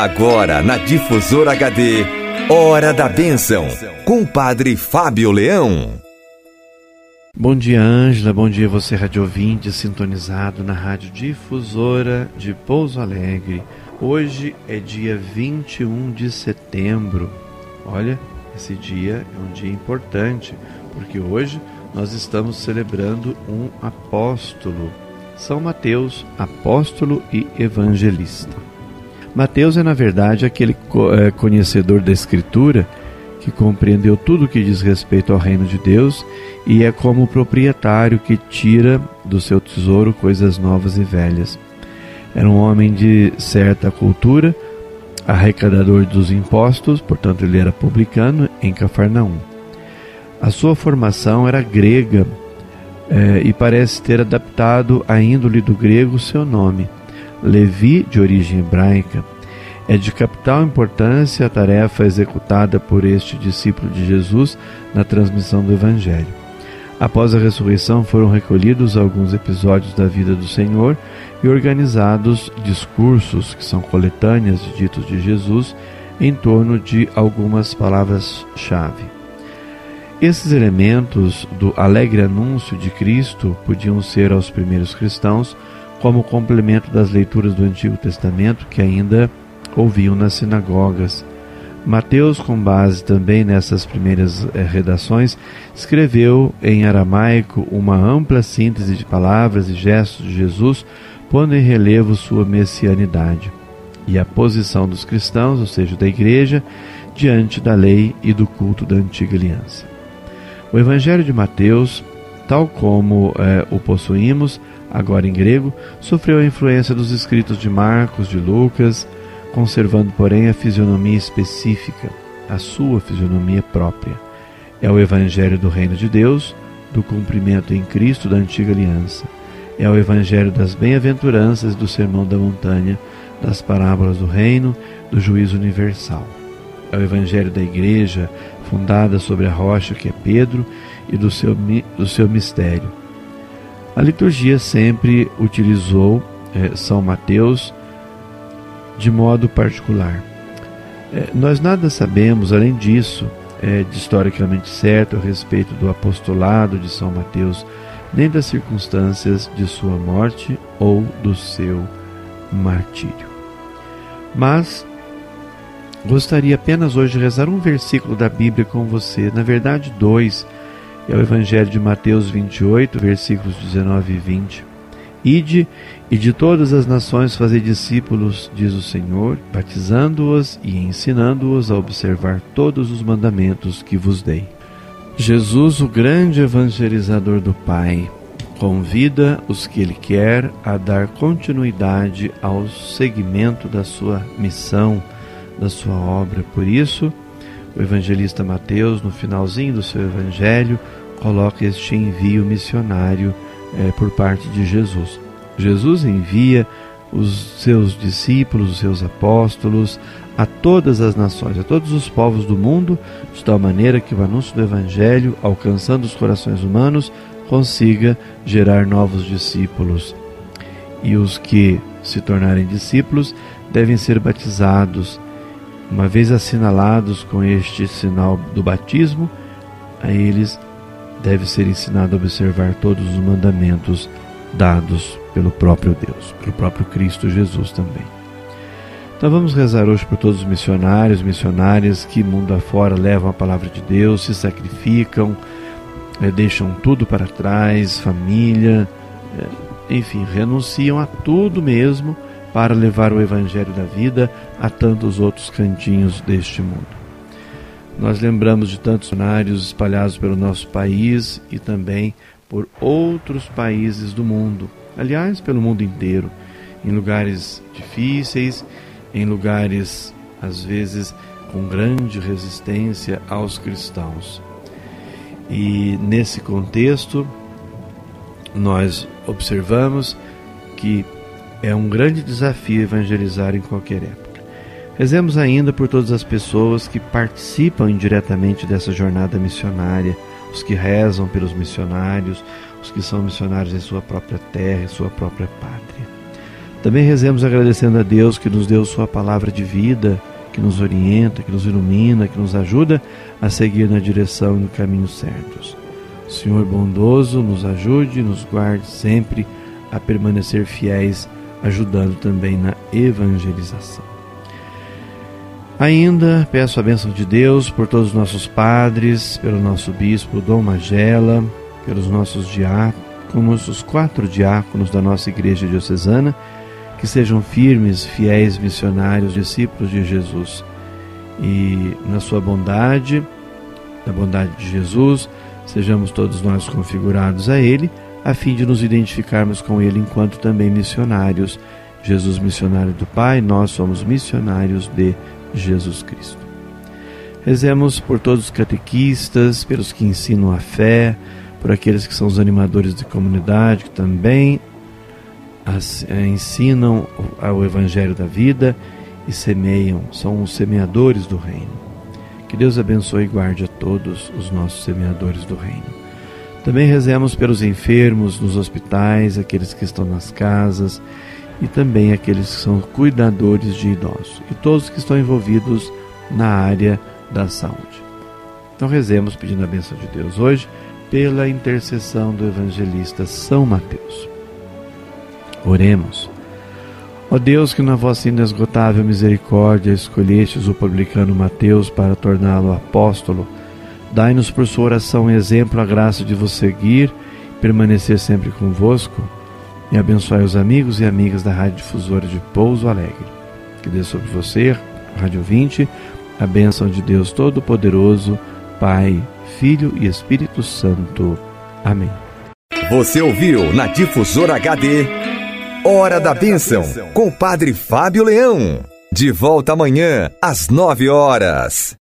Agora na Difusora HD, Hora da Bênção, com o Padre Fábio Leão. Bom dia, Ângela. Bom dia, você, rádio ouvinte, sintonizado na Rádio Difusora de Pouso Alegre. Hoje é dia 21 de setembro. Olha, esse dia é um dia importante, porque hoje nós estamos celebrando um apóstolo, São Mateus, apóstolo e evangelista. Mateus é, na verdade, aquele é, conhecedor da Escritura que compreendeu tudo o que diz respeito ao reino de Deus e é como o proprietário que tira do seu tesouro coisas novas e velhas. Era um homem de certa cultura, arrecadador dos impostos, portanto, ele era publicano em Cafarnaum. A sua formação era grega é, e parece ter adaptado à índole do grego seu nome. Levi, de origem hebraica, é de capital importância a tarefa executada por este discípulo de Jesus na transmissão do Evangelho. Após a ressurreição, foram recolhidos alguns episódios da vida do Senhor e organizados discursos, que são coletâneas de ditos de Jesus, em torno de algumas palavras-chave. Esses elementos do alegre anúncio de Cristo podiam ser aos primeiros cristãos como complemento das leituras do Antigo Testamento que ainda ouviam nas sinagogas. Mateus, com base também nessas primeiras eh, redações, escreveu em aramaico uma ampla síntese de palavras e gestos de Jesus, pondo em relevo sua messianidade e a posição dos cristãos, ou seja, da igreja, diante da lei e do culto da antiga aliança. O Evangelho de Mateus, tal como eh, o possuímos, agora em grego, sofreu a influência dos escritos de Marcos, de Lucas, conservando, porém, a fisionomia específica, a sua fisionomia própria. É o Evangelho do Reino de Deus, do cumprimento em Cristo da antiga aliança. É o Evangelho das bem-aventuranças do Sermão da Montanha, das parábolas do Reino, do juízo universal. É o Evangelho da Igreja, fundada sobre a rocha que é Pedro e do seu, do seu mistério. A liturgia sempre utilizou é, São Mateus de modo particular. É, nós nada sabemos, além disso, é, de historicamente certo a respeito do apostolado de São Mateus, nem das circunstâncias de sua morte ou do seu martírio. Mas gostaria apenas hoje de rezar um versículo da Bíblia com você, na verdade, dois. É o Evangelho de Mateus 28, versículos 19 e 20. Ide e de todas as nações fazei discípulos, diz o Senhor, batizando-os e ensinando-os a observar todos os mandamentos que vos dei. Jesus, o grande evangelizador do Pai, convida os que ele quer a dar continuidade ao seguimento da sua missão, da sua obra. Por isso, o evangelista Mateus, no finalzinho do seu evangelho, coloca este envio missionário é, por parte de Jesus. Jesus envia os seus discípulos, os seus apóstolos, a todas as nações, a todos os povos do mundo, de tal maneira que o anúncio do Evangelho, alcançando os corações humanos, consiga gerar novos discípulos. E os que se tornarem discípulos devem ser batizados. Uma vez assinalados com este sinal do batismo, a eles deve ser ensinado a observar todos os mandamentos dados pelo próprio Deus, pelo próprio Cristo Jesus também. Então vamos rezar hoje por todos os missionários, missionárias que mundo afora levam a palavra de Deus, se sacrificam, é, deixam tudo para trás, família, é, enfim, renunciam a tudo mesmo para levar o evangelho da vida a tantos outros cantinhos deste mundo. Nós lembramos de tantos missionários espalhados pelo nosso país e também por outros países do mundo, aliás, pelo mundo inteiro, em lugares difíceis, em lugares às vezes com grande resistência aos cristãos. E nesse contexto, nós observamos que é um grande desafio evangelizar em qualquer época. Rezemos ainda por todas as pessoas que participam indiretamente dessa jornada missionária, os que rezam pelos missionários, os que são missionários em sua própria terra, em sua própria pátria. Também rezemos agradecendo a Deus que nos deu Sua palavra de vida, que nos orienta, que nos ilumina, que nos ajuda a seguir na direção e no caminho certos. Senhor bondoso, nos ajude, nos guarde sempre a permanecer fiéis, ajudando também na evangelização. Ainda peço a bênção de Deus por todos os nossos padres, pelo nosso bispo Dom Magela, pelos nossos diáconos, os quatro diáconos da nossa igreja diocesana que sejam firmes, fiéis missionários, discípulos de Jesus. E na sua bondade, na bondade de Jesus, sejamos todos nós configurados a Ele, a fim de nos identificarmos com Ele enquanto também missionários. Jesus, missionário do Pai, nós somos missionários de Jesus Cristo. Rezemos por todos os catequistas, pelos que ensinam a fé, por aqueles que são os animadores de comunidade, que também eh, ensinam o Evangelho da vida e semeiam, são os semeadores do reino. Que Deus abençoe e guarde a todos os nossos semeadores do reino. Também rezemos pelos enfermos nos hospitais, aqueles que estão nas casas e também aqueles que são cuidadores de idosos e todos que estão envolvidos na área da saúde. Então rezemos pedindo a bênção de Deus hoje pela intercessão do evangelista São Mateus. Oremos. Ó Deus, que na vossa inesgotável misericórdia escolhestes o publicano Mateus para torná-lo apóstolo, dai-nos por sua oração exemplo a graça de vos seguir permanecer sempre convosco, e abençoai os amigos e amigas da Rádio Difusora de Pouso Alegre. Que dê sobre você, Rádio 20, a bênção de Deus Todo-Poderoso, Pai, Filho e Espírito Santo. Amém. Você ouviu na Difusora HD Hora da Bênção, com o Padre Fábio Leão. De volta amanhã, às nove horas.